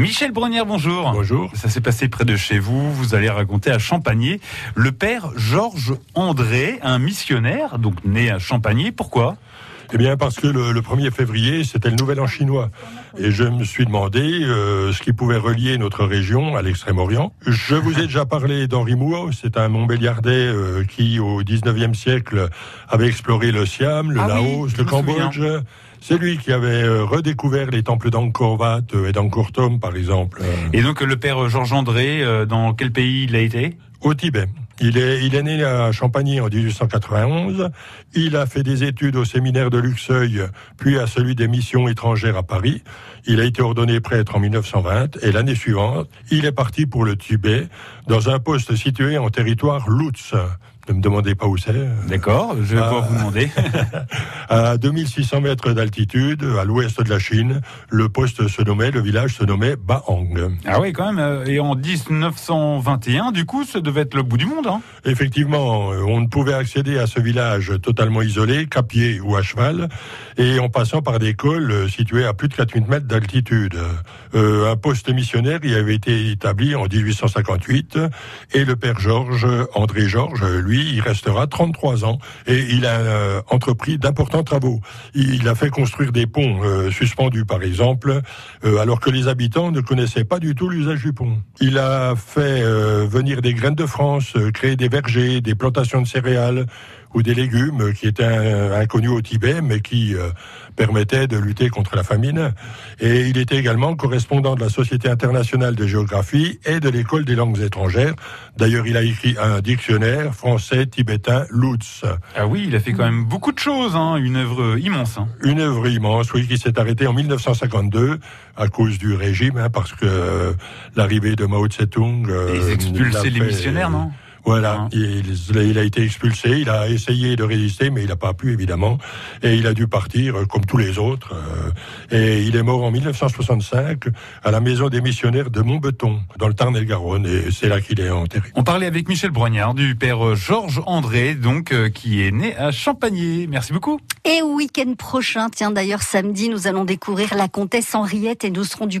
Michel Brunière, bonjour. Bonjour. Ça s'est passé près de chez vous. Vous allez raconter à Champagné le père Georges André, un missionnaire, donc né à Champagné. Pourquoi? Eh bien, parce que le, 1er février, c'était le nouvel an chinois. Et je me suis demandé euh, ce qui pouvait relier notre région à l'Extrême-Orient. Je vous ai déjà parlé d'Henri Mouot, c'est un Montbéliardais euh, qui, au 19e siècle, avait exploré le Siam, le Ah Laos, le Cambodge. C'est lui qui avait euh, redécouvert les temples d'Angkor Wat et d'Angkor Thom, par exemple. Et donc, le père Georges André, dans quel pays il a été? Au Tibet. Il est, il est né à Champagny en 1891. Il a fait des études au séminaire de Luxeuil, puis à celui des missions étrangères à Paris. Il a été ordonné prêtre en 1920 et l'année suivante, il est parti pour le Tibet dans un poste situé en territoire Lutz. Ne me demandez pas où c'est. D'accord, je vais pouvoir vous demander. à 2600 mètres d'altitude, à l'ouest de la Chine, le poste se nommait, le village se nommait Bahang. Ah oui, quand même. Euh, et en 1921, du coup, ça devait être le bout du monde. Hein Effectivement, euh, on ne pouvait accéder à ce village totalement isolé qu'à pied ou à cheval, et en passant par des cols euh, situés à plus de 4000 mètres d'altitude. un poste missionnaire y avait été établi en 1858, et le père Georges, André Georges, lui, il restera 33 ans et il a euh, entrepris d'importants travaux. Il a fait construire des ponts euh, suspendus, par exemple, euh, alors que les habitants ne connaissaient pas du tout l'usage du pont. Il a fait venir des graines de France, créer des vergers, des plantations de céréales ou des légumes qui étaient inconnus au Tibet, mais qui permettaient de lutter contre la famine. Et il était également correspondant de la Société internationale de géographie et de l'École des langues étrangères. D'ailleurs, il a écrit un dictionnaire français, tibétain, Lutz. Ah oui, il a fait quand même beaucoup de choses, hein, une œuvre immense. Hein. Une œuvre immense, oui, qui s'est arrêtée en 1952 à cause du régime, hein, parce que euh, l'arrivée de Mao Tse-tung... Euh, ils expulsaient les missionnaires, non? Voilà, hein. il, a été expulsé, il a essayé de résister, mais il n'a pas pu évidemment, et il a dû partir euh, comme tous les autres. Euh, et il est mort en 1965 à la maison des missionnaires de Montbeton, dans le Tarn-et-Garonne, et c'est là qu'il est enterré. On parlait avec Michel Broignard du père Georges André, donc euh, qui est né à Champagné. Merci beaucoup. Et au week-end prochain, tiens d'ailleurs samedi, nous allons découvrir la comtesse Henriette et nous serons du côté